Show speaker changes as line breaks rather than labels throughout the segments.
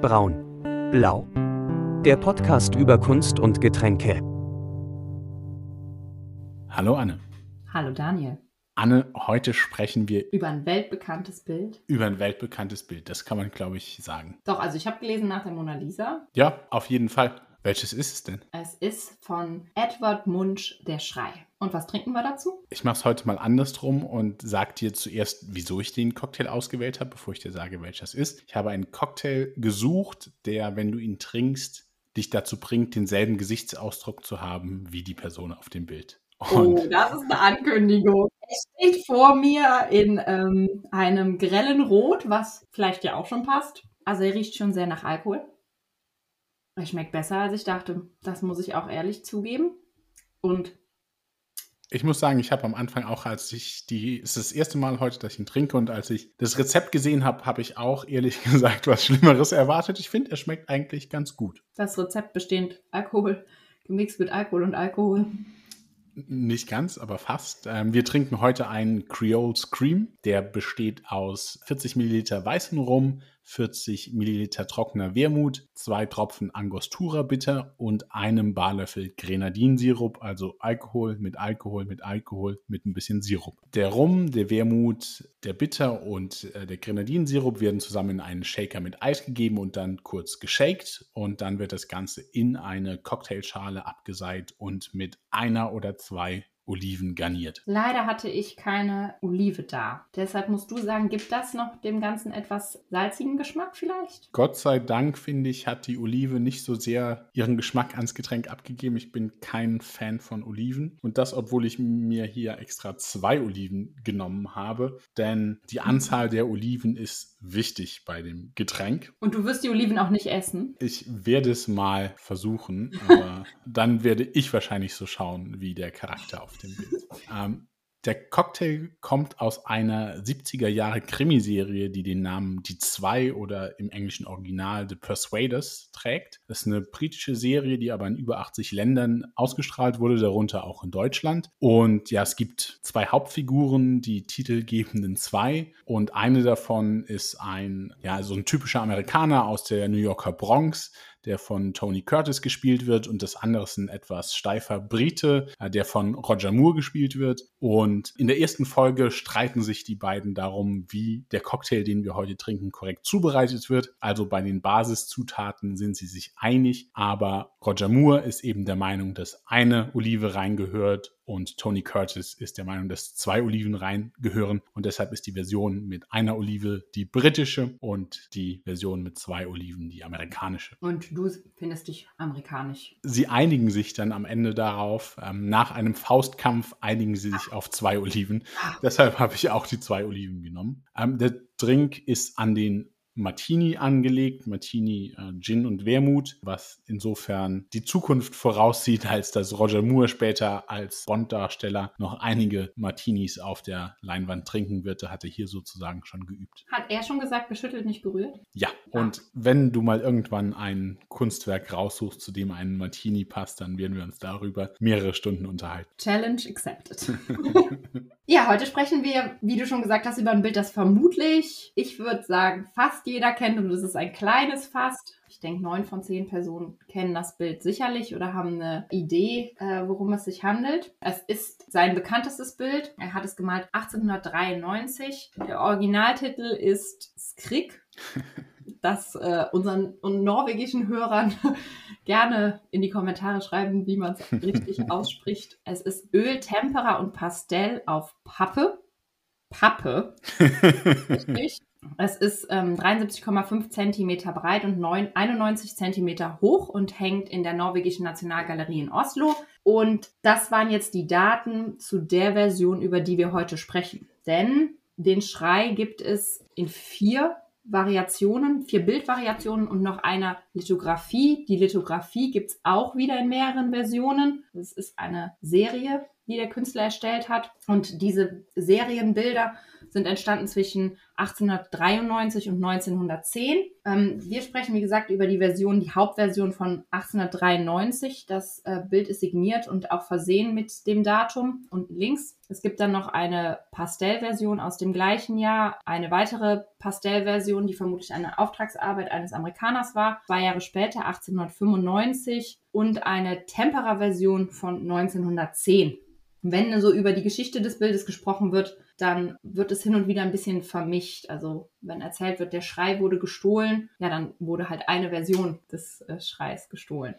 Braun. Blau. Der Podcast über Kunst und Getränke.
Hallo Anne.
Hallo Daniel.
Anne, heute sprechen wir
Über ein weltbekanntes Bild.
über ein weltbekanntes Bild. Das kann man, glaube ich, sagen.
Doch, also ich habe gelesen nach der Mona Lisa.
Ja, auf jeden Fall. Welches ist es denn?
Es ist von Edward Munch Der Schrei. Und was trinken wir dazu?
Ich mache es heute mal andersrum und sage dir zuerst, wieso ich den Cocktail ausgewählt habe, bevor ich dir sage, welches ist. Ich habe einen Cocktail gesucht, der, wenn du ihn trinkst, dich dazu bringt, denselben Gesichtsausdruck zu haben wie die Person auf dem Bild. Und
oh, das ist eine Ankündigung. Es steht vor mir in ähm, einem grellen Rot, was vielleicht ja auch schon passt. Also er riecht schon sehr nach Alkohol. Er schmeckt besser, als ich dachte. Das muss ich auch ehrlich zugeben. Und
ich muss sagen, ich habe am Anfang auch, als ich die, es ist das erste Mal heute, dass ich ihn trinke und als ich das Rezept gesehen habe, habe ich auch ehrlich gesagt was Schlimmeres erwartet. Ich finde, er schmeckt eigentlich ganz gut.
das Rezept besteht Alkohol gemixt mit Alkohol und Alkohol.
Nicht ganz, aber fast. Ähm, wir trinken heute einen Creole Scream. Der besteht aus 40 Milliliter weißen Rum, 40 Milliliter trockener Wermut, zwei Tropfen Angostura Bitter und einem Barlöffel Grenadinsirup, also Alkohol mit Alkohol mit Alkohol mit ein bisschen Sirup. Der Rum, der Wermut, der Bitter und äh, der Grenadinsirup werden zusammen in einen Shaker mit Eis gegeben und dann kurz geshakt und dann wird das Ganze in eine Cocktailschale abgeseit und mit einer oder zwei Oliven garniert.
Leider hatte ich keine Olive da. Deshalb musst du sagen, gibt das noch dem Ganzen etwas salzigen Geschmack vielleicht?
Gott sei Dank, finde ich, hat die Olive nicht so sehr ihren Geschmack ans Getränk abgegeben. Ich bin kein Fan von Oliven. Und das, obwohl ich mir hier extra zwei Oliven genommen habe. Denn die Anzahl der Oliven ist wichtig bei dem Getränk.
Und du wirst die Oliven auch nicht essen.
Ich werde es mal versuchen, aber dann werde ich wahrscheinlich so schauen, wie der Charakter auf dem Bild. Ähm, der Cocktail kommt aus einer 70er Jahre Krimiserie, die den Namen Die Zwei oder im englischen Original The Persuaders trägt. Das ist eine britische Serie, die aber in über 80 Ländern ausgestrahlt wurde, darunter auch in Deutschland. Und ja, es gibt zwei Hauptfiguren, die titelgebenden zwei. Und eine davon ist ein, ja, so ein typischer Amerikaner aus der New Yorker Bronx, der von Tony Curtis gespielt wird und das andere ist ein etwas steifer Brite, äh, der von Roger Moore gespielt wird. Und in der ersten Folge streiten sich die beiden darum, wie der Cocktail, den wir heute trinken, korrekt zubereitet wird. Also bei den Basiszutaten sind sie sich einig, aber Roger Moore ist eben der Meinung, dass eine Olive reingehört und Tony Curtis ist der Meinung, dass zwei Oliven reingehören und deshalb ist die Version mit einer Olive die britische und die Version mit zwei Oliven die amerikanische.
Und du findest dich amerikanisch.
Sie einigen sich dann am Ende darauf, ähm, nach einem Faustkampf einigen sie sich auf zwei Oliven. Deshalb habe ich auch die zwei Oliven genommen. Ähm, der Drink ist an den Martini angelegt, Martini äh, Gin und Wermut, was insofern die Zukunft voraussieht, als dass Roger Moore später als Bond-Darsteller noch einige Martinis auf der Leinwand trinken wird. Da hat er hier sozusagen schon geübt.
Hat er schon gesagt, geschüttelt, nicht gerührt?
Ja, und wenn du mal irgendwann ein Kunstwerk raussuchst, zu dem ein Martini passt, dann werden wir uns darüber mehrere Stunden unterhalten.
Challenge accepted. ja, heute sprechen wir, wie du schon gesagt hast, über ein Bild, das vermutlich, ich würde sagen, fast jeder kennt und es ist ein kleines Fast. Ich denke, neun von zehn Personen kennen das Bild sicherlich oder haben eine Idee, äh, worum es sich handelt. Es ist sein bekanntestes Bild. Er hat es gemalt 1893. Der Originaltitel ist Skrik. Das äh, unseren norwegischen Hörern gerne in die Kommentare schreiben, wie man es richtig ausspricht. Es ist Öl, Tempera und Pastell auf Pappe. Pappe. Richtig. Es ist ähm, 73,5 Zentimeter breit und 9, 91 Zentimeter hoch und hängt in der norwegischen Nationalgalerie in Oslo. Und das waren jetzt die Daten zu der Version, über die wir heute sprechen. Denn den Schrei gibt es in vier Variationen, vier Bildvariationen und noch einer Lithografie. Die Lithografie gibt es auch wieder in mehreren Versionen. Das ist eine Serie, die der Künstler erstellt hat. Und diese Serienbilder sind entstanden zwischen 1893 und 1910. Ähm, wir sprechen, wie gesagt, über die Version, die Hauptversion von 1893. Das äh, Bild ist signiert und auch versehen mit dem Datum und links. Es gibt dann noch eine Pastellversion aus dem gleichen Jahr, eine weitere Pastellversion, die vermutlich eine Auftragsarbeit eines Amerikaners war, zwei Jahre später, 1895, und eine Tempera-Version von 1910. Wenn so über die Geschichte des Bildes gesprochen wird, dann wird es hin und wieder ein bisschen vermischt. Also wenn erzählt wird, der Schrei wurde gestohlen, ja, dann wurde halt eine Version des äh, Schreis gestohlen.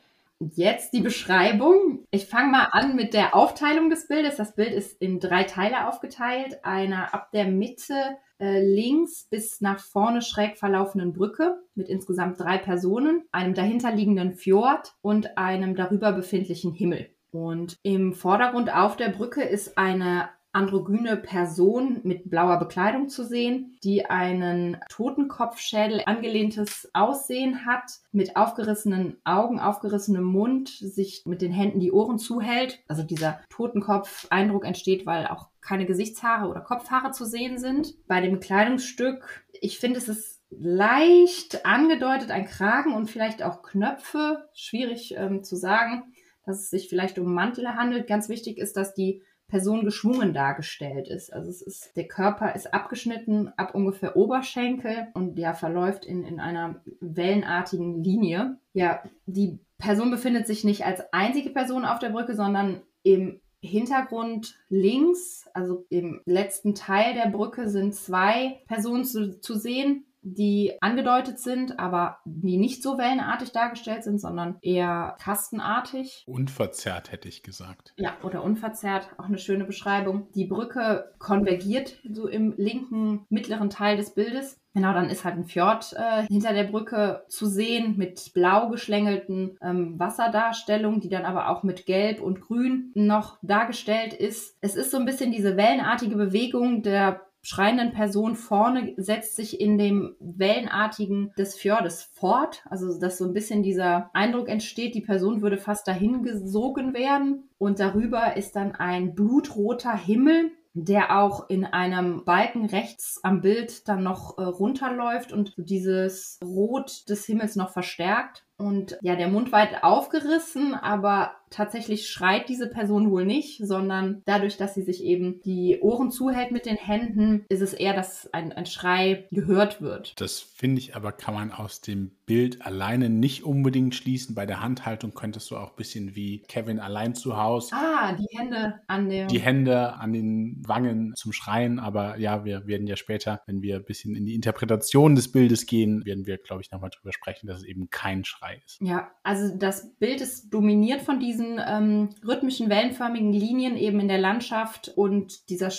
Jetzt die Beschreibung. Ich fange mal an mit der Aufteilung des Bildes. Das Bild ist in drei Teile aufgeteilt. Einer ab der Mitte äh, links bis nach vorne schräg verlaufenden Brücke mit insgesamt drei Personen, einem dahinterliegenden Fjord und einem darüber befindlichen Himmel. Und im Vordergrund auf der Brücke ist eine androgyne Person mit blauer Bekleidung zu sehen, die einen Totenkopfschädel angelehntes Aussehen hat, mit aufgerissenen Augen, aufgerissenem Mund, sich mit den Händen die Ohren zuhält. Also dieser Totenkopf-Eindruck entsteht, weil auch keine Gesichtshaare oder Kopfhaare zu sehen sind. Bei dem Kleidungsstück, ich finde, es ist leicht angedeutet, ein Kragen und vielleicht auch Knöpfe. Schwierig ähm, zu sagen dass es sich vielleicht um Mantel handelt. Ganz wichtig ist, dass die Person geschwungen dargestellt ist. Also es ist, der Körper ist abgeschnitten ab ungefähr Oberschenkel und ja, verläuft in, in einer wellenartigen Linie. Ja, die Person befindet sich nicht als einzige Person auf der Brücke, sondern im Hintergrund links, also im letzten Teil der Brücke, sind zwei Personen zu, zu sehen die angedeutet sind, aber die nicht so wellenartig dargestellt sind, sondern eher kastenartig.
Unverzerrt hätte ich gesagt.
Ja, oder unverzerrt, auch eine schöne Beschreibung. Die Brücke konvergiert so im linken mittleren Teil des Bildes. Genau, dann ist halt ein Fjord äh, hinter der Brücke zu sehen mit blau geschlängelten ähm, Wasserdarstellungen, die dann aber auch mit Gelb und Grün noch dargestellt ist. Es ist so ein bisschen diese wellenartige Bewegung der schreienden Person vorne setzt sich in dem Wellenartigen des Fjordes fort. Also, dass so ein bisschen dieser Eindruck entsteht, die Person würde fast dahin gesogen werden. Und darüber ist dann ein blutroter Himmel, der auch in einem Balken rechts am Bild dann noch äh, runterläuft und dieses Rot des Himmels noch verstärkt. Und ja, der Mund weit aufgerissen, aber tatsächlich schreit diese Person wohl nicht, sondern dadurch, dass sie sich eben die Ohren zuhält mit den Händen, ist es eher, dass ein, ein Schrei gehört wird.
Das finde ich aber, kann man aus dem Bild alleine nicht unbedingt schließen. Bei der Handhaltung könntest du auch ein bisschen wie Kevin allein zu Hause.
Ah, die Hände an der.
Die Hände an den Wangen zum Schreien. Aber ja, wir werden ja später, wenn wir ein bisschen in die Interpretation des Bildes gehen, werden wir, glaube ich, nochmal drüber sprechen, dass es eben kein Schrei ist.
Ja, also das Bild ist dominiert von diesen diesen ähm, rhythmischen, wellenförmigen Linien eben in der Landschaft und dieser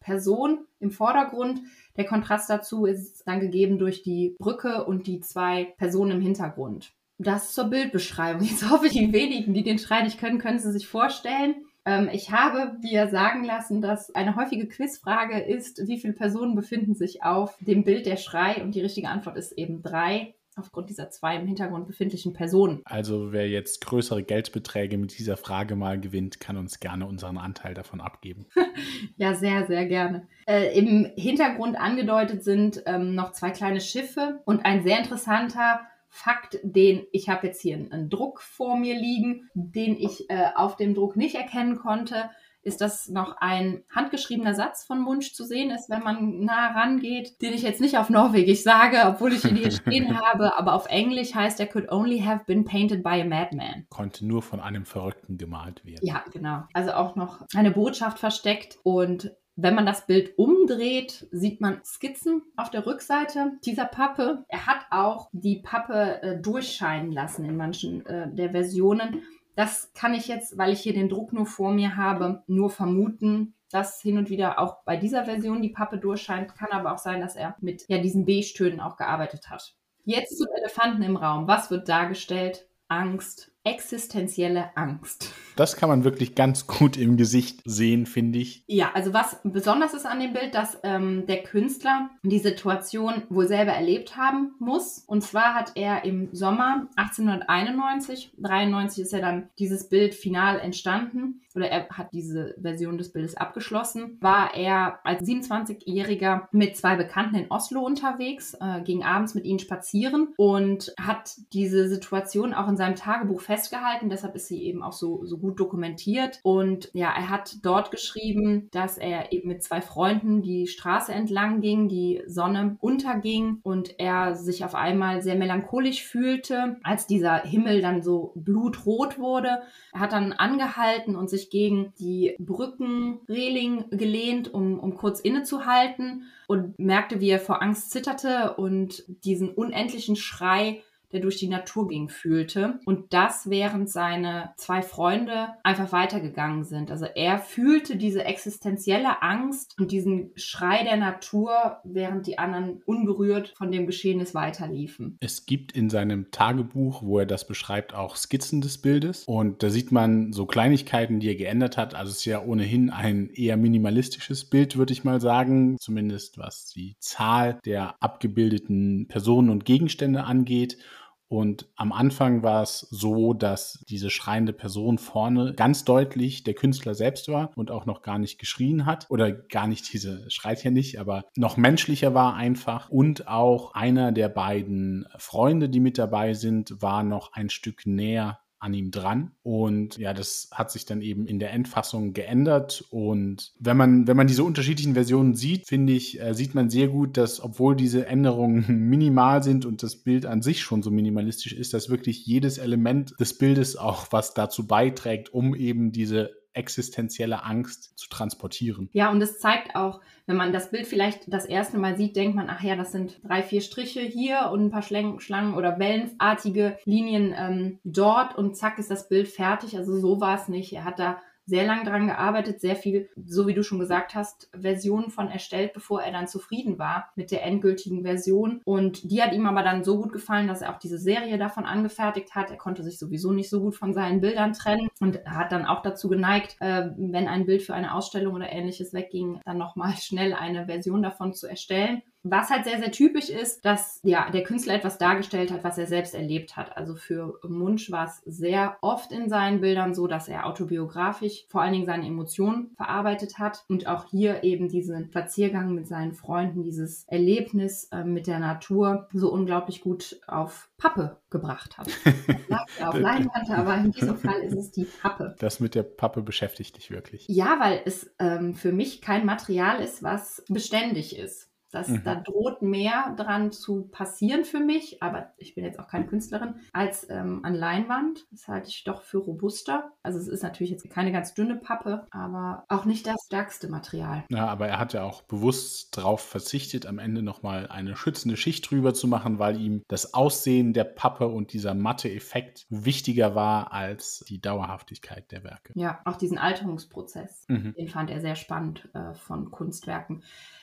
Person im Vordergrund. Der Kontrast dazu ist dann gegeben durch die Brücke und die zwei Personen im Hintergrund. Das zur Bildbeschreibung. Jetzt hoffe ich, die wenigen, die den Schrei nicht können, können Sie sich vorstellen. Ähm, ich habe dir sagen lassen, dass eine häufige Quizfrage ist, wie viele Personen befinden sich auf dem Bild der Schrei? Und die richtige Antwort ist eben drei aufgrund dieser zwei im Hintergrund befindlichen Personen.
Also wer jetzt größere Geldbeträge mit dieser Frage mal gewinnt, kann uns gerne unseren Anteil davon abgeben.
ja, sehr, sehr gerne. Äh, Im Hintergrund angedeutet sind ähm, noch zwei kleine Schiffe und ein sehr interessanter Fakt, den ich habe jetzt hier einen Druck vor mir liegen, den ich äh, auf dem Druck nicht erkennen konnte ist das noch ein handgeschriebener Satz von Munch zu sehen ist, wenn man nah rangeht, den ich jetzt nicht auf Norwegisch sage, obwohl ich ihn hier stehen habe, aber auf Englisch heißt er could only have been painted by a madman.
Konnte nur von einem Verrückten gemalt werden.
Ja, genau. Also auch noch eine Botschaft versteckt und wenn man das Bild umdreht, sieht man Skizzen auf der Rückseite dieser Pappe. Er hat auch die Pappe äh, durchscheinen lassen in manchen äh, der Versionen. Das kann ich jetzt, weil ich hier den Druck nur vor mir habe, nur vermuten, dass hin und wieder auch bei dieser Version die Pappe durchscheint. Kann aber auch sein, dass er mit ja, diesen Beige-Tönen auch gearbeitet hat. Jetzt zum Elefanten im Raum. Was wird dargestellt? Angst, existenzielle Angst.
das kann man wirklich ganz gut im Gesicht sehen, finde ich.
Ja, also was besonders ist an dem Bild, dass ähm, der Künstler die Situation wohl selber erlebt haben muss. Und zwar hat er im Sommer 1891, 93 ist ja dann dieses Bild final entstanden, oder er hat diese Version des Bildes abgeschlossen, war er als 27-Jähriger mit zwei Bekannten in Oslo unterwegs, äh, ging abends mit ihnen spazieren und hat diese Situation auch in seinem Tagebuch festgehalten. Deshalb ist sie eben auch so, so gut dokumentiert. Und ja, er hat dort geschrieben, dass er eben mit zwei Freunden die Straße entlang ging, die Sonne unterging und er sich auf einmal sehr melancholisch fühlte, als dieser Himmel dann so blutrot wurde. Er hat dann angehalten und sich gegen die Brückenreling gelehnt, um, um kurz innezuhalten und merkte, wie er vor Angst zitterte und diesen unendlichen Schrei der durch die Natur ging, fühlte. Und das, während seine zwei Freunde einfach weitergegangen sind. Also er fühlte diese existenzielle Angst und diesen Schrei der Natur, während die anderen unberührt von dem Geschehnis weiterliefen.
Es gibt in seinem Tagebuch, wo er das beschreibt, auch Skizzen des Bildes. Und da sieht man so Kleinigkeiten, die er geändert hat. Also es ist ja ohnehin ein eher minimalistisches Bild, würde ich mal sagen. Zumindest was die Zahl der abgebildeten Personen und Gegenstände angeht. Und am Anfang war es so, dass diese schreiende Person vorne ganz deutlich der Künstler selbst war und auch noch gar nicht geschrien hat oder gar nicht diese schreit ja nicht, aber noch menschlicher war einfach. Und auch einer der beiden Freunde, die mit dabei sind, war noch ein Stück näher an ihm dran. Und ja, das hat sich dann eben in der Endfassung geändert. Und wenn man, wenn man diese unterschiedlichen Versionen sieht, finde ich, äh, sieht man sehr gut, dass obwohl diese Änderungen minimal sind und das Bild an sich schon so minimalistisch ist, dass wirklich jedes Element des Bildes auch was dazu beiträgt, um eben diese existenzielle Angst zu transportieren.
Ja, und es zeigt auch, wenn man das Bild vielleicht das erste Mal sieht, denkt man, ach ja, das sind drei, vier Striche hier und ein paar Schlangen oder wellenartige Linien ähm, dort und zack ist das Bild fertig. Also so war es nicht. Er hat da sehr lange daran gearbeitet, sehr viel, so wie du schon gesagt hast, Versionen von erstellt, bevor er dann zufrieden war mit der endgültigen Version. Und die hat ihm aber dann so gut gefallen, dass er auch diese Serie davon angefertigt hat. Er konnte sich sowieso nicht so gut von seinen Bildern trennen und hat dann auch dazu geneigt, äh, wenn ein Bild für eine Ausstellung oder ähnliches wegging, dann nochmal schnell eine Version davon zu erstellen. Was halt sehr, sehr typisch ist, dass ja, der Künstler etwas dargestellt hat, was er selbst erlebt hat. Also für Munch war es sehr oft in seinen Bildern so, dass er autobiografisch vor allen Dingen seine Emotionen verarbeitet hat und auch hier eben diesen Spaziergang mit seinen Freunden, dieses Erlebnis äh, mit der Natur so unglaublich gut auf Pappe gebracht hat. auf Leinwand, aber in diesem Fall ist es die Pappe.
Das mit der Pappe beschäftigt dich wirklich.
Ja, weil es ähm, für mich kein Material ist, was beständig ist. Das, mhm. Da droht mehr dran zu passieren für mich, aber ich bin jetzt auch keine Künstlerin, als ähm, an Leinwand. Das halte ich doch für robuster. Also es ist natürlich jetzt keine ganz dünne Pappe, aber auch nicht das stärkste Material.
Ja, aber er hat ja auch bewusst darauf verzichtet, am Ende nochmal eine schützende Schicht drüber zu machen, weil ihm das Aussehen der Pappe und dieser matte Effekt wichtiger war als die Dauerhaftigkeit der Werke.
Ja, auch diesen Alterungsprozess, mhm. den fand er sehr spannend äh, von Kunstwerken.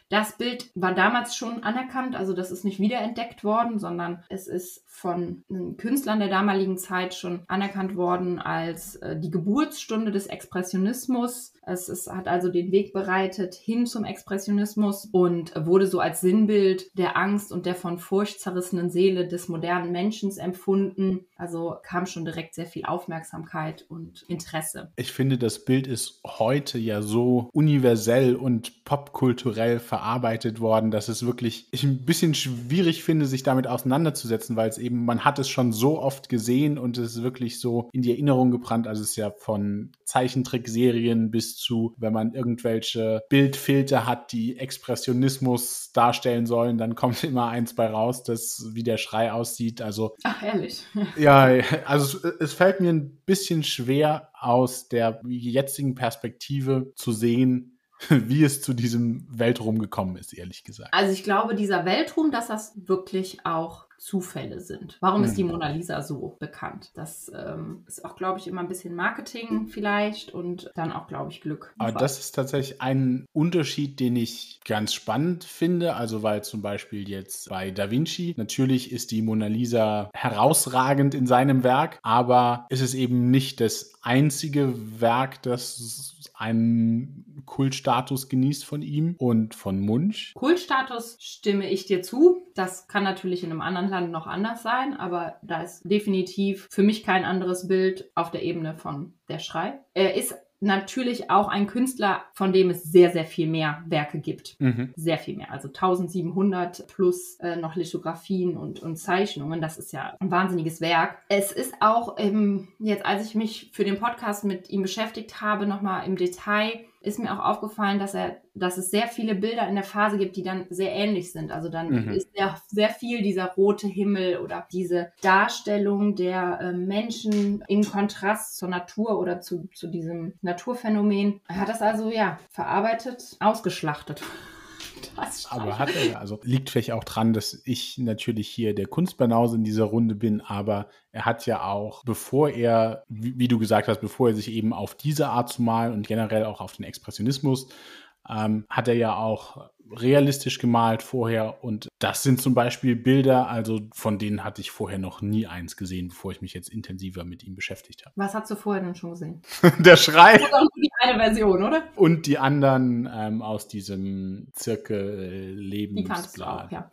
Das Bild war damals schon anerkannt, also das ist nicht wiederentdeckt worden, sondern es ist von Künstlern der damaligen Zeit schon anerkannt worden als äh, die Geburtsstunde des Expressionismus. Es, es hat also den Weg bereitet hin zum Expressionismus und wurde so als Sinnbild der Angst und der von Furcht zerrissenen Seele des modernen Menschen empfunden. Also kam schon direkt sehr viel Aufmerksamkeit und Interesse.
Ich finde, das Bild ist heute ja so universell und popkulturell verarbeitet worden, dass es wirklich ich ein bisschen schwierig finde, sich damit auseinanderzusetzen, weil es eben man hat es schon so oft gesehen und es ist wirklich so in die Erinnerung gebrannt. Also es ist ja von Zeichentrickserien bis zu, wenn man irgendwelche Bildfilter hat, die Expressionismus darstellen sollen, dann kommt immer eins bei raus, das wie der Schrei aussieht. Also
Ach, ehrlich.
Ja, also es, es fällt mir ein bisschen schwer aus der jetzigen Perspektive zu sehen, wie es zu diesem Weltruhm gekommen ist, ehrlich gesagt.
Also ich glaube, dieser Weltruhm, dass das wirklich auch Zufälle sind. Warum ist die hm. Mona Lisa so bekannt? Das ähm, ist auch, glaube ich, immer ein bisschen Marketing vielleicht und dann auch, glaube ich, Glück.
Aber das ist tatsächlich ein Unterschied, den ich ganz spannend finde. Also, weil zum Beispiel jetzt bei Da Vinci, natürlich ist die Mona Lisa herausragend in seinem Werk, aber ist es eben nicht das einzige Werk, das einen Kultstatus genießt von ihm und von Munch.
Kultstatus stimme ich dir zu. Das kann natürlich in einem anderen Land noch anders sein, aber da ist definitiv für mich kein anderes Bild auf der Ebene von der Schrei. Er ist natürlich auch ein Künstler, von dem es sehr, sehr viel mehr Werke gibt. Mhm. Sehr viel mehr. Also 1700 plus äh, noch Lithografien und, und Zeichnungen. Das ist ja ein wahnsinniges Werk. Es ist auch ähm, jetzt, als ich mich für den Podcast mit ihm beschäftigt habe, nochmal im Detail, ist mir auch aufgefallen, dass er, dass es sehr viele Bilder in der Phase gibt, die dann sehr ähnlich sind. Also dann mhm. ist sehr, sehr viel dieser rote Himmel oder diese Darstellung der äh, Menschen in Kontrast zur Natur oder zu, zu diesem Naturphänomen. Er hat das also ja verarbeitet, ausgeschlachtet.
Aber hat er. Also liegt vielleicht auch dran, dass ich natürlich hier der Kunstbanause in dieser Runde bin, aber er hat ja auch, bevor er, wie, wie du gesagt hast, bevor er sich eben auf diese Art zu malen und generell auch auf den Expressionismus ähm, hat er ja auch realistisch gemalt vorher und das sind zum Beispiel Bilder, also von denen hatte ich vorher noch nie eins gesehen, bevor ich mich jetzt intensiver mit ihm beschäftigt habe.
Was hast du vorher denn schon gesehen?
Der Schrei. Das
ist auch nur die eine Version, oder?
Und die anderen ähm, aus diesem Zirkel Lebensblatt. Die kannst du auch,
ja.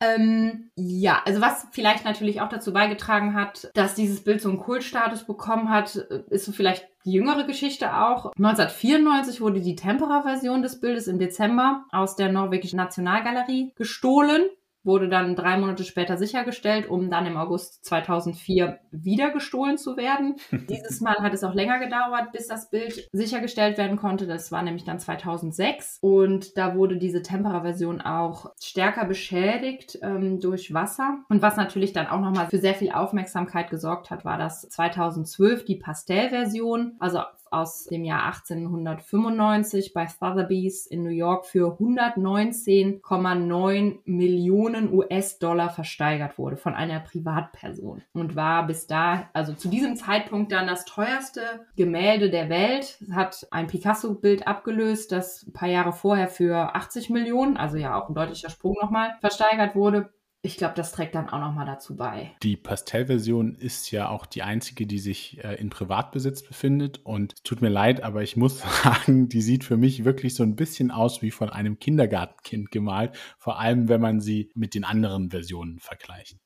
Ähm, ja, also was vielleicht natürlich auch dazu beigetragen hat, dass dieses Bild so einen Kultstatus bekommen hat, ist so vielleicht die jüngere Geschichte auch. 1994 wurde die Tempera-Version des Bildes im Dezember aus der norwegischen Nationalgalerie gestohlen wurde dann drei Monate später sichergestellt, um dann im August 2004 wieder gestohlen zu werden. Dieses Mal hat es auch länger gedauert, bis das Bild sichergestellt werden konnte. Das war nämlich dann 2006 und da wurde diese Tempera-Version auch stärker beschädigt ähm, durch Wasser. Und was natürlich dann auch nochmal für sehr viel Aufmerksamkeit gesorgt hat, war das 2012 die Pastellversion, also aus dem Jahr 1895 bei Sotheby's in New York für 119,9 Millionen US-Dollar versteigert wurde von einer Privatperson und war bis da, also zu diesem Zeitpunkt dann das teuerste Gemälde der Welt. Hat ein Picasso-Bild abgelöst, das ein paar Jahre vorher für 80 Millionen, also ja auch ein deutlicher Sprung nochmal, versteigert wurde ich glaube, das trägt dann auch nochmal dazu bei.
Die Pastellversion ist ja auch die einzige, die sich äh, in Privatbesitz befindet. Und tut mir leid, aber ich muss sagen, die sieht für mich wirklich so ein bisschen aus wie von einem Kindergartenkind gemalt. Vor allem, wenn man sie mit den anderen Versionen vergleicht.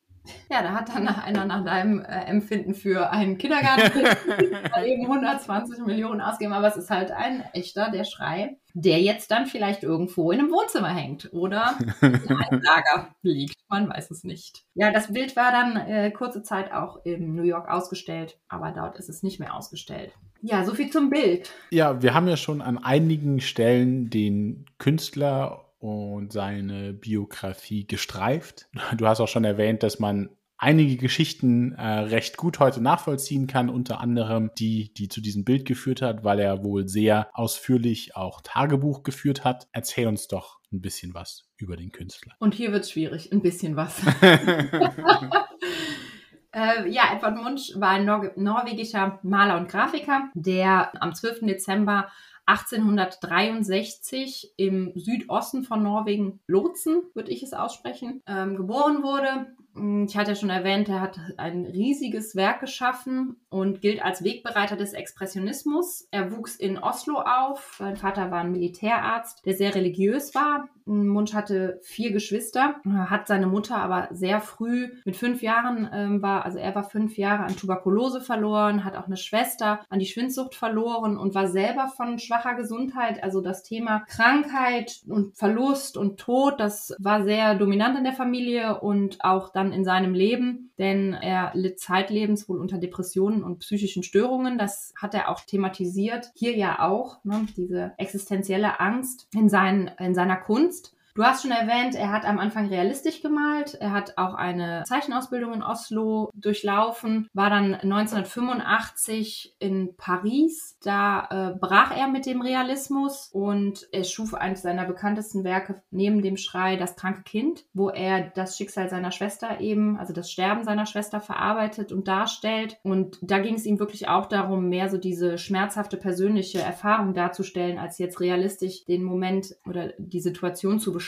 Ja, da hat dann einer nach deinem äh, Empfinden für einen Kindergarten eben 120 Millionen ausgegeben, aber es ist halt ein echter, der Schrei, der jetzt dann vielleicht irgendwo in einem Wohnzimmer hängt oder in einem Lager liegt. Man weiß es nicht. Ja, das Bild war dann äh, kurze Zeit auch in New York ausgestellt, aber dort ist es nicht mehr ausgestellt. Ja, so viel zum Bild.
Ja, wir haben ja schon an einigen Stellen den Künstler und seine Biografie gestreift. Du hast auch schon erwähnt, dass man einige Geschichten äh, recht gut heute nachvollziehen kann, unter anderem die, die zu diesem Bild geführt hat, weil er wohl sehr ausführlich auch Tagebuch geführt hat. Erzähl uns doch ein bisschen was über den Künstler.
Und hier wird es schwierig, ein bisschen was. Äh, ja, Edward Munch war ein Nor norwegischer Maler und Grafiker, der am 12. Dezember 1863 im Südosten von Norwegen, Lotsen, würde ich es aussprechen, ähm, geboren wurde. Hm, ich hatte ja schon erwähnt, er hat ein riesiges Werk geschaffen und gilt als Wegbereiter des Expressionismus. Er wuchs in Oslo auf. Sein Vater war ein Militärarzt, der sehr religiös war. Munch hatte vier Geschwister, hat seine Mutter aber sehr früh mit fünf Jahren ähm, war, also er war fünf Jahre an Tuberkulose verloren, hat auch eine Schwester an die Schwindsucht verloren und war selber von schwacher Gesundheit. Also das Thema Krankheit und Verlust und Tod, das war sehr dominant in der Familie und auch dann in seinem Leben, denn er litt zeitlebens wohl unter Depressionen und psychischen Störungen. Das hat er auch thematisiert. Hier ja auch, ne, diese existenzielle Angst in, seinen, in seiner Kunst. Du hast schon erwähnt, er hat am Anfang realistisch gemalt. Er hat auch eine Zeichenausbildung in Oslo durchlaufen, war dann 1985 in Paris. Da äh, brach er mit dem Realismus und er schuf eines seiner bekanntesten Werke neben dem Schrei Das kranke Kind, wo er das Schicksal seiner Schwester eben, also das Sterben seiner Schwester verarbeitet und darstellt. Und da ging es ihm wirklich auch darum, mehr so diese schmerzhafte persönliche Erfahrung darzustellen, als jetzt realistisch den Moment oder die Situation zu beschreiben.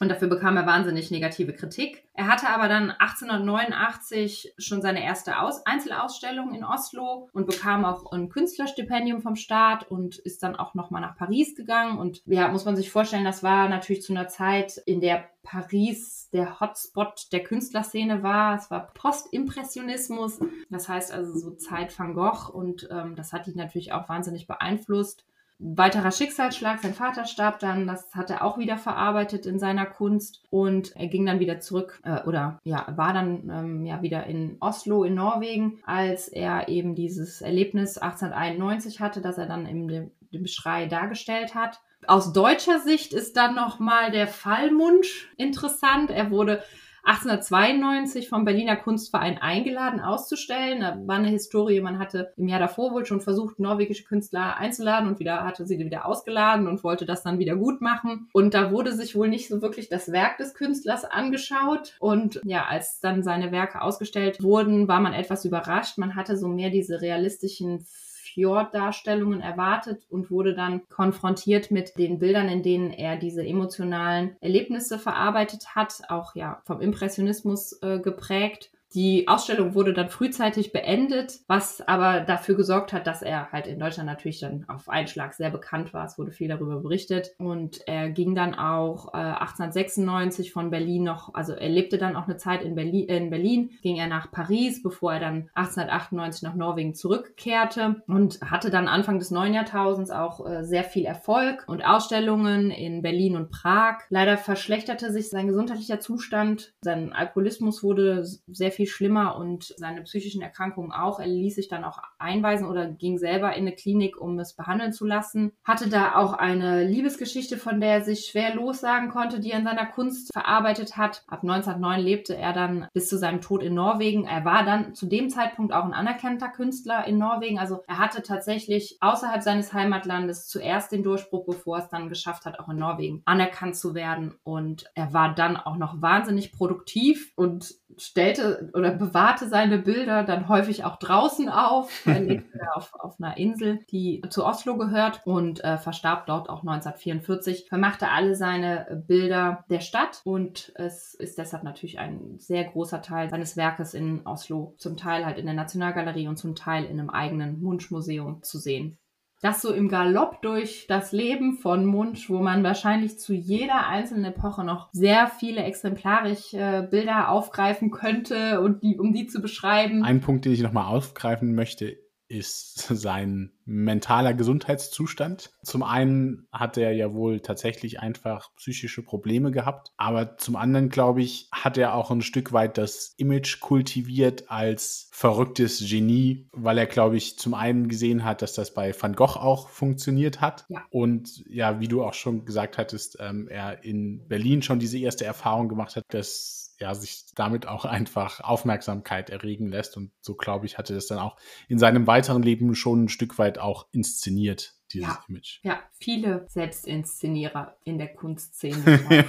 Und dafür bekam er wahnsinnig negative Kritik. Er hatte aber dann 1889 schon seine erste Aus Einzelausstellung in Oslo und bekam auch ein Künstlerstipendium vom Staat und ist dann auch nochmal nach Paris gegangen. Und ja, muss man sich vorstellen, das war natürlich zu einer Zeit, in der Paris der Hotspot der Künstlerszene war. Es war Postimpressionismus, das heißt also so Zeit Van Gogh und ähm, das hat ihn natürlich auch wahnsinnig beeinflusst weiterer Schicksalsschlag, sein Vater starb dann, das hat er auch wieder verarbeitet in seiner Kunst und er ging dann wieder zurück äh, oder ja, war dann ähm, ja wieder in Oslo in Norwegen, als er eben dieses Erlebnis 1891 hatte, das er dann im dem, Schrei dargestellt hat. Aus deutscher Sicht ist dann nochmal der Fallmunsch interessant. Er wurde 1892 vom Berliner Kunstverein eingeladen auszustellen. Da war eine Historie, man hatte im Jahr davor wohl schon versucht, norwegische Künstler einzuladen und wieder hatte sie wieder ausgeladen und wollte das dann wieder gut machen. Und da wurde sich wohl nicht so wirklich das Werk des Künstlers angeschaut. Und ja, als dann seine Werke ausgestellt wurden, war man etwas überrascht. Man hatte so mehr diese realistischen Fjord-Darstellungen erwartet und wurde dann konfrontiert mit den Bildern, in denen er diese emotionalen Erlebnisse verarbeitet hat, auch ja vom Impressionismus äh, geprägt. Die Ausstellung wurde dann frühzeitig beendet, was aber dafür gesorgt hat, dass er halt in Deutschland natürlich dann auf einen Schlag sehr bekannt war. Es wurde viel darüber berichtet und er ging dann auch äh, 1896 von Berlin noch, also er lebte dann auch eine Zeit in Berlin, in Berlin, ging er nach Paris, bevor er dann 1898 nach Norwegen zurückkehrte und hatte dann Anfang des neuen Jahrtausends auch äh, sehr viel Erfolg und Ausstellungen in Berlin und Prag. Leider verschlechterte sich sein gesundheitlicher Zustand, sein Alkoholismus wurde sehr viel viel schlimmer und seine psychischen Erkrankungen auch. Er ließ sich dann auch einweisen oder ging selber in eine Klinik, um es behandeln zu lassen. Hatte da auch eine Liebesgeschichte, von der er sich schwer lossagen konnte, die er in seiner Kunst verarbeitet hat. Ab 1909 lebte er dann bis zu seinem Tod in Norwegen. Er war dann zu dem Zeitpunkt auch ein anerkannter Künstler in Norwegen. Also er hatte tatsächlich außerhalb seines Heimatlandes zuerst den Durchbruch, bevor es dann geschafft hat, auch in Norwegen anerkannt zu werden. Und er war dann auch noch wahnsinnig produktiv und stellte oder bewahrte seine Bilder dann häufig auch draußen auf. Lebte auf, auf einer Insel, die zu Oslo gehört und äh, verstarb dort auch 1944. Vermachte alle seine Bilder der Stadt und es ist deshalb natürlich ein sehr großer Teil seines Werkes in Oslo, zum Teil halt in der Nationalgalerie und zum Teil in einem eigenen Munschmuseum zu sehen das so im Galopp durch das Leben von Munch, wo man wahrscheinlich zu jeder einzelnen Epoche noch sehr viele exemplarisch äh, Bilder aufgreifen könnte und die, um die zu beschreiben.
Ein Punkt, den ich nochmal aufgreifen möchte, ist sein mentaler Gesundheitszustand. Zum einen hat er ja wohl tatsächlich einfach psychische Probleme gehabt, aber zum anderen, glaube ich, hat er auch ein Stück weit das Image kultiviert als verrücktes Genie, weil er, glaube ich, zum einen gesehen hat, dass das bei Van Gogh auch funktioniert hat. Ja. Und ja, wie du auch schon gesagt hattest, ähm, er in Berlin schon diese erste Erfahrung gemacht hat, dass ja, sich damit auch einfach Aufmerksamkeit erregen lässt. Und so, glaube ich, hatte das dann auch in seinem weiteren Leben schon ein Stück weit auch inszeniert, dieses
ja,
Image.
Ja, viele Selbstinszenierer in der Kunstszene.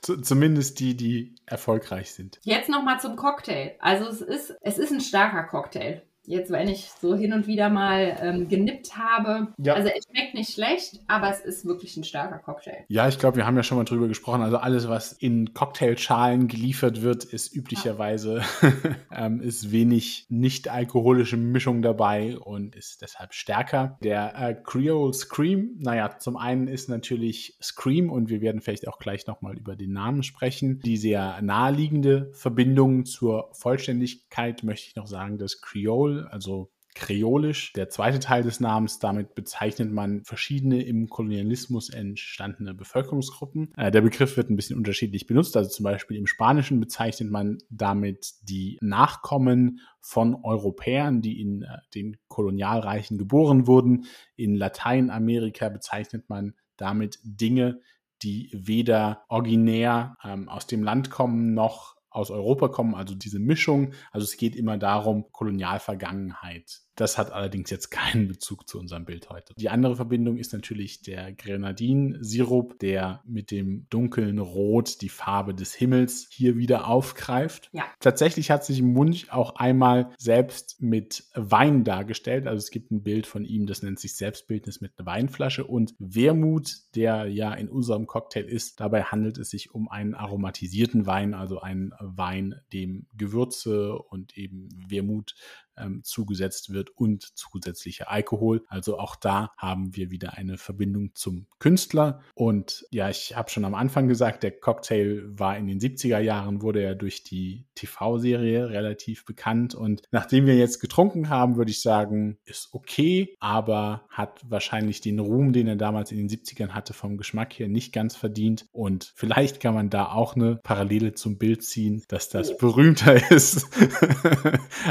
Zumindest die, die erfolgreich sind.
Jetzt nochmal zum Cocktail. Also es ist, es ist ein starker Cocktail jetzt, wenn ich so hin und wieder mal ähm, genippt habe. Ja. Also es schmeckt nicht schlecht, aber es ist wirklich ein starker Cocktail.
Ja, ich glaube, wir haben ja schon mal drüber gesprochen. Also alles, was in Cocktailschalen geliefert wird, ist üblicherweise ähm, ist wenig nicht alkoholische Mischung dabei und ist deshalb stärker. Der äh, Creole Scream, naja, zum einen ist natürlich Scream und wir werden vielleicht auch gleich nochmal über den Namen sprechen. Die sehr naheliegende Verbindung zur Vollständigkeit möchte ich noch sagen, dass Creole also kreolisch. Der zweite Teil des Namens, damit bezeichnet man verschiedene im Kolonialismus entstandene Bevölkerungsgruppen. Äh, der Begriff wird ein bisschen unterschiedlich benutzt. Also zum Beispiel im Spanischen bezeichnet man damit die Nachkommen von Europäern, die in äh, den Kolonialreichen geboren wurden. In Lateinamerika bezeichnet man damit Dinge, die weder originär ähm, aus dem Land kommen noch aus Europa kommen, also diese Mischung. Also es geht immer darum, Kolonialvergangenheit das hat allerdings jetzt keinen Bezug zu unserem Bild heute. Die andere Verbindung ist natürlich der Grenadinsirup, der mit dem dunklen Rot die Farbe des Himmels hier wieder aufgreift. Ja. Tatsächlich hat sich Munch auch einmal selbst mit Wein dargestellt. Also es gibt ein Bild von ihm, das nennt sich Selbstbildnis mit einer Weinflasche und Wermut, der ja in unserem Cocktail ist. Dabei handelt es sich um einen aromatisierten Wein, also einen Wein, dem Gewürze und eben Wermut ähm, zugesetzt wird und zusätzlicher Alkohol. Also auch da haben wir wieder eine Verbindung zum Künstler. Und ja, ich habe schon am Anfang gesagt, der Cocktail war in den 70er Jahren, wurde er durch die TV-Serie relativ bekannt. Und nachdem wir jetzt getrunken haben, würde ich sagen, ist okay, aber hat wahrscheinlich den Ruhm, den er damals in den 70ern hatte, vom Geschmack her nicht ganz verdient. Und vielleicht kann man da auch eine Parallele zum Bild ziehen, dass das berühmter ist,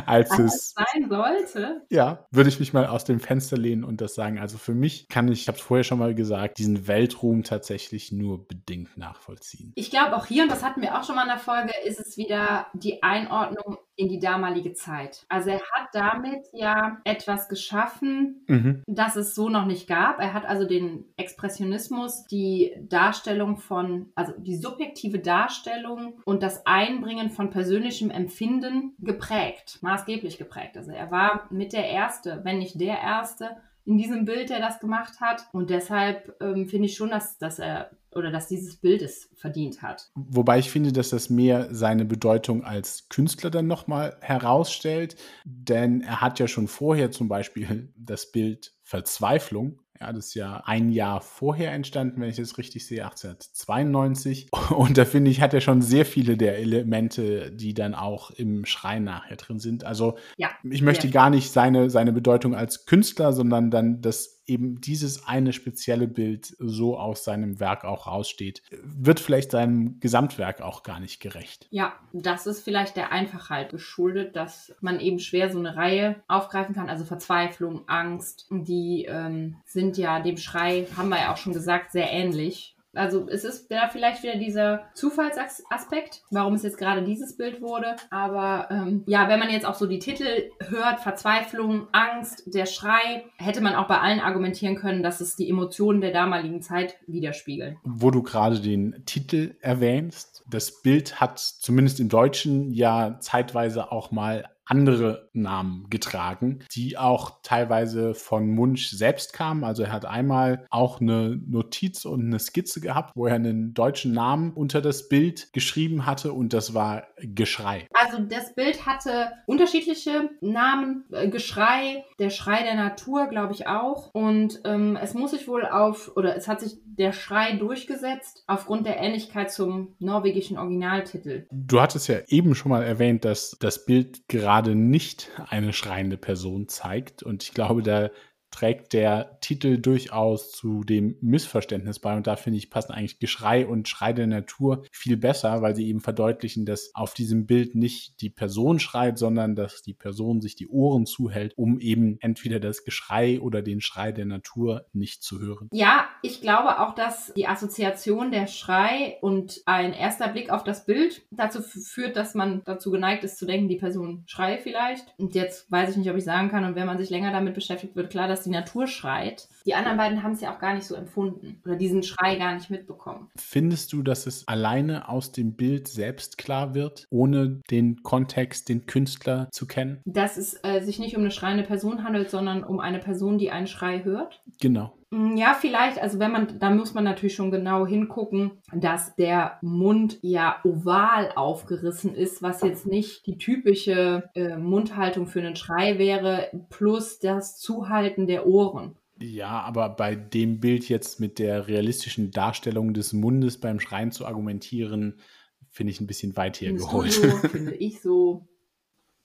als es
sein sollte.
Ja, würde ich mich mal aus dem Fenster lehnen und das sagen. Also für mich kann ich, ich habe es vorher schon mal gesagt, diesen Weltruhm tatsächlich nur bedingt nachvollziehen.
Ich glaube auch hier, und das hatten wir auch schon mal in der Folge, ist es wieder die Einordnung in die damalige Zeit. Also er hat damit ja etwas geschaffen, mhm. das es so noch nicht gab. Er hat also den Expressionismus, die Darstellung von, also die subjektive Darstellung und das Einbringen von persönlichem Empfinden geprägt, maßgeblich geprägt. Also er war mit der Erste, wenn nicht der Erste, in diesem Bild, der das gemacht hat. Und deshalb ähm, finde ich schon, dass, dass er oder dass dieses Bild es verdient hat.
Wobei ich finde, dass das mehr seine Bedeutung als Künstler dann nochmal herausstellt, denn er hat ja schon vorher zum Beispiel das Bild Verzweiflung ja, das ist ja ein Jahr vorher entstanden, wenn ich das richtig sehe, 1892. Und da finde ich, hat er schon sehr viele der Elemente, die dann auch im Schrein nachher drin sind. Also ja, ich möchte ja. gar nicht seine, seine Bedeutung als Künstler, sondern dann das eben dieses eine spezielle Bild so aus seinem Werk auch raussteht, wird vielleicht seinem Gesamtwerk auch gar nicht gerecht.
Ja, das ist vielleicht der Einfachheit geschuldet, dass man eben schwer so eine Reihe aufgreifen kann. Also Verzweiflung, Angst, die ähm, sind ja dem Schrei, haben wir ja auch schon gesagt, sehr ähnlich. Also es ist da vielleicht wieder dieser Zufallsaspekt, warum es jetzt gerade dieses Bild wurde. Aber ähm, ja, wenn man jetzt auch so die Titel hört, Verzweiflung, Angst, der Schrei, hätte man auch bei allen argumentieren können, dass es die Emotionen der damaligen Zeit widerspiegeln.
Wo du gerade den Titel erwähnst, das Bild hat zumindest im Deutschen ja zeitweise auch mal andere Namen getragen, die auch teilweise von Munch selbst kamen. Also er hat einmal auch eine Notiz und eine Skizze gehabt, wo er einen deutschen Namen unter das Bild geschrieben hatte und das war Geschrei.
Also das Bild hatte unterschiedliche Namen, äh, Geschrei, der Schrei der Natur, glaube ich auch. Und ähm, es muss sich wohl auf, oder es hat sich der Schrei durchgesetzt aufgrund der Ähnlichkeit zum norwegischen Originaltitel.
Du hattest ja eben schon mal erwähnt, dass das Bild gerade nicht eine schreiende Person zeigt. Und ich glaube, da trägt der Titel durchaus zu dem Missverständnis bei. Und da finde ich, passen eigentlich Geschrei und Schrei der Natur viel besser, weil sie eben verdeutlichen, dass auf diesem Bild nicht die Person schreit, sondern dass die Person sich die Ohren zuhält, um eben entweder das Geschrei oder den Schrei der Natur nicht zu hören.
Ja, ich glaube auch, dass die Assoziation der Schrei und ein erster Blick auf das Bild dazu führt, dass man dazu geneigt ist zu denken, die Person schrei vielleicht. Und jetzt weiß ich nicht, ob ich sagen kann. Und wenn man sich länger damit beschäftigt, wird klar, dass dass die Natur schreit. Die anderen beiden haben es ja auch gar nicht so empfunden oder diesen Schrei gar nicht mitbekommen.
Findest du, dass es alleine aus dem Bild selbst klar wird, ohne den Kontext, den Künstler zu kennen?
Dass es äh, sich nicht um eine schreiende Person handelt, sondern um eine Person, die einen Schrei hört?
Genau.
Mm, ja, vielleicht, also wenn man, da muss man natürlich schon genau hingucken, dass der Mund ja oval aufgerissen ist, was jetzt nicht die typische äh, Mundhaltung für einen Schrei wäre, plus das Zuhalten der Ohren.
Ja, aber bei dem Bild jetzt mit der realistischen Darstellung des Mundes beim Schreien zu argumentieren, finde ich ein bisschen weit hergeholt.
Finde ich so.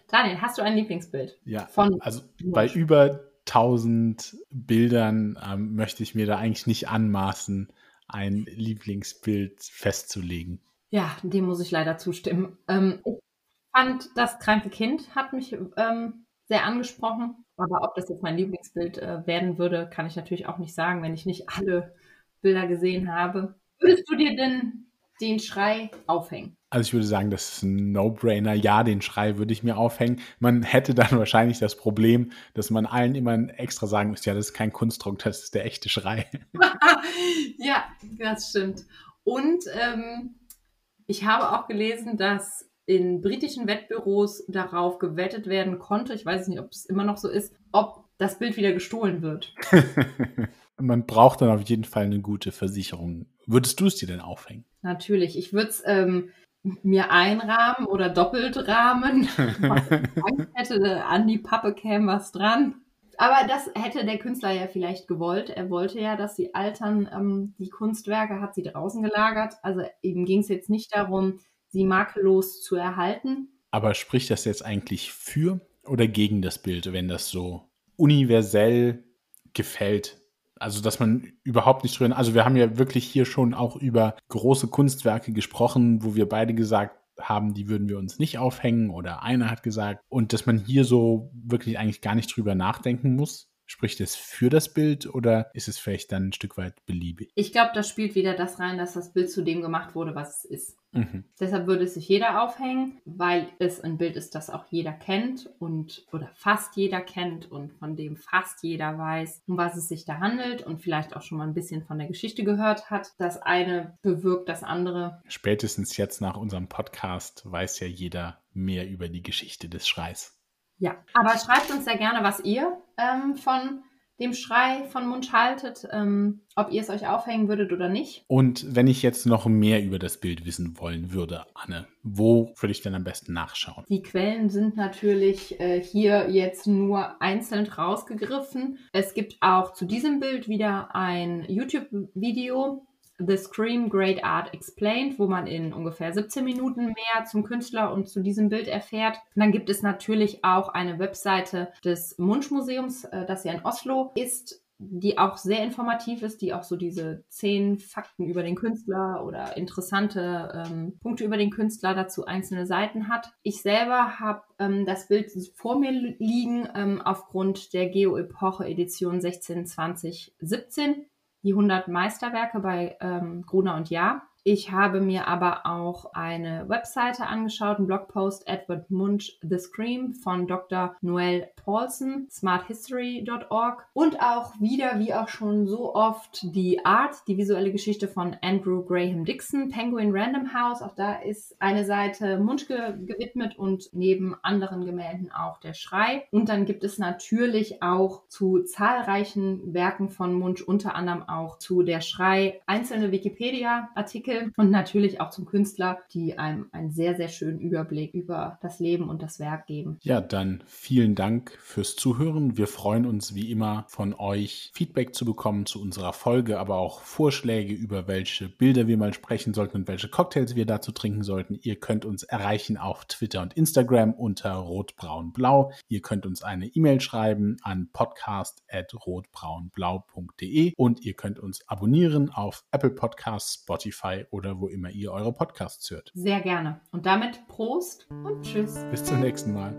Daniel, hast du ein Lieblingsbild?
Ja, von also bei über 1000 Bildern ähm, möchte ich mir da eigentlich nicht anmaßen, ein Lieblingsbild festzulegen.
Ja, dem muss ich leider zustimmen. Ähm, ich fand, das kranke Kind hat mich ähm, sehr angesprochen. Aber ob das jetzt mein Lieblingsbild äh, werden würde, kann ich natürlich auch nicht sagen, wenn ich nicht alle Bilder gesehen habe. Würdest du dir denn den Schrei aufhängen?
Also ich würde sagen, das ist ein No-Brainer. Ja, den Schrei würde ich mir aufhängen. Man hätte dann wahrscheinlich das Problem, dass man allen immer extra sagen muss, ja, das ist kein Kunstdruck, das ist der echte Schrei.
ja, das stimmt. Und ähm, ich habe auch gelesen, dass in britischen Wettbüros darauf gewettet werden konnte, ich weiß nicht, ob es immer noch so ist, ob das Bild wieder gestohlen wird.
Man braucht dann auf jeden Fall eine gute Versicherung. Würdest du es dir denn aufhängen?
Natürlich. Ich würde es ähm, mir einrahmen oder doppelt rahmen. Angst hätte, an die Pappe käme was dran. Aber das hätte der Künstler ja vielleicht gewollt. Er wollte ja, dass sie altern. Ähm, die Kunstwerke hat sie draußen gelagert. Also ihm ging es jetzt nicht darum, sie makellos zu erhalten.
Aber spricht das jetzt eigentlich für oder gegen das Bild, wenn das so universell gefällt? Also, dass man überhaupt nicht drüber. Also, wir haben ja wirklich hier schon auch über große Kunstwerke gesprochen, wo wir beide gesagt haben, die würden wir uns nicht aufhängen oder einer hat gesagt. Und dass man hier so wirklich eigentlich gar nicht drüber nachdenken muss. Spricht es für das Bild oder ist es vielleicht dann ein Stück weit beliebig?
Ich glaube, das spielt wieder das rein, dass das Bild zu dem gemacht wurde, was es ist. Mhm. Deshalb würde es sich jeder aufhängen, weil es ein Bild ist, das auch jeder kennt und oder fast jeder kennt und von dem fast jeder weiß, um was es sich da handelt und vielleicht auch schon mal ein bisschen von der Geschichte gehört hat. Das eine bewirkt das andere.
Spätestens jetzt nach unserem Podcast weiß ja jeder mehr über die Geschichte des Schreis.
Ja, aber schreibt uns sehr gerne, was ihr ähm, von dem Schrei von Mund haltet, ähm, ob ihr es euch aufhängen würdet oder nicht.
Und wenn ich jetzt noch mehr über das Bild wissen wollen würde, Anne, wo würde ich denn am besten nachschauen?
Die Quellen sind natürlich äh, hier jetzt nur einzeln rausgegriffen. Es gibt auch zu diesem Bild wieder ein YouTube-Video, The Scream Great Art Explained, wo man in ungefähr 17 Minuten mehr zum Künstler und zu diesem Bild erfährt. Und dann gibt es natürlich auch eine Webseite des Munchmuseums, äh, das ja in Oslo ist, die auch sehr informativ ist, die auch so diese zehn Fakten über den Künstler oder interessante ähm, Punkte über den Künstler dazu einzelne Seiten hat. Ich selber habe ähm, das Bild vor mir liegen ähm, aufgrund der Geo-Epoche Edition 16, 20, 17 die 100 Meisterwerke bei ähm, Gruner und Jahr. Ich habe mir aber auch eine Webseite angeschaut, einen Blogpost Edward Munch The Scream von Dr. Noel Paulson, smarthistory.org und auch wieder, wie auch schon so oft, die Art, die visuelle Geschichte von Andrew Graham Dixon, Penguin Random House. Auch da ist eine Seite Munch ge gewidmet und neben anderen Gemälden auch der Schrei. Und dann gibt es natürlich auch zu zahlreichen Werken von Munch, unter anderem auch zu der Schrei, einzelne Wikipedia-Artikel Artikel und natürlich auch zum Künstler, die einem einen sehr, sehr schönen Überblick über das Leben und das Werk geben.
Ja, dann vielen Dank fürs Zuhören. Wir freuen uns wie immer von euch Feedback zu bekommen zu unserer Folge, aber auch Vorschläge über welche Bilder wir mal sprechen sollten und welche Cocktails wir dazu trinken sollten. Ihr könnt uns erreichen auf Twitter und Instagram unter rotbraunblau. Ihr könnt uns eine E-Mail schreiben an podcast@rotbraunblau.de und ihr könnt uns abonnieren auf Apple Podcasts, Spotify oder wo immer ihr eure Podcasts hört.
Sehr gerne. Und damit Prost und Tschüss.
Bis zum nächsten Mal.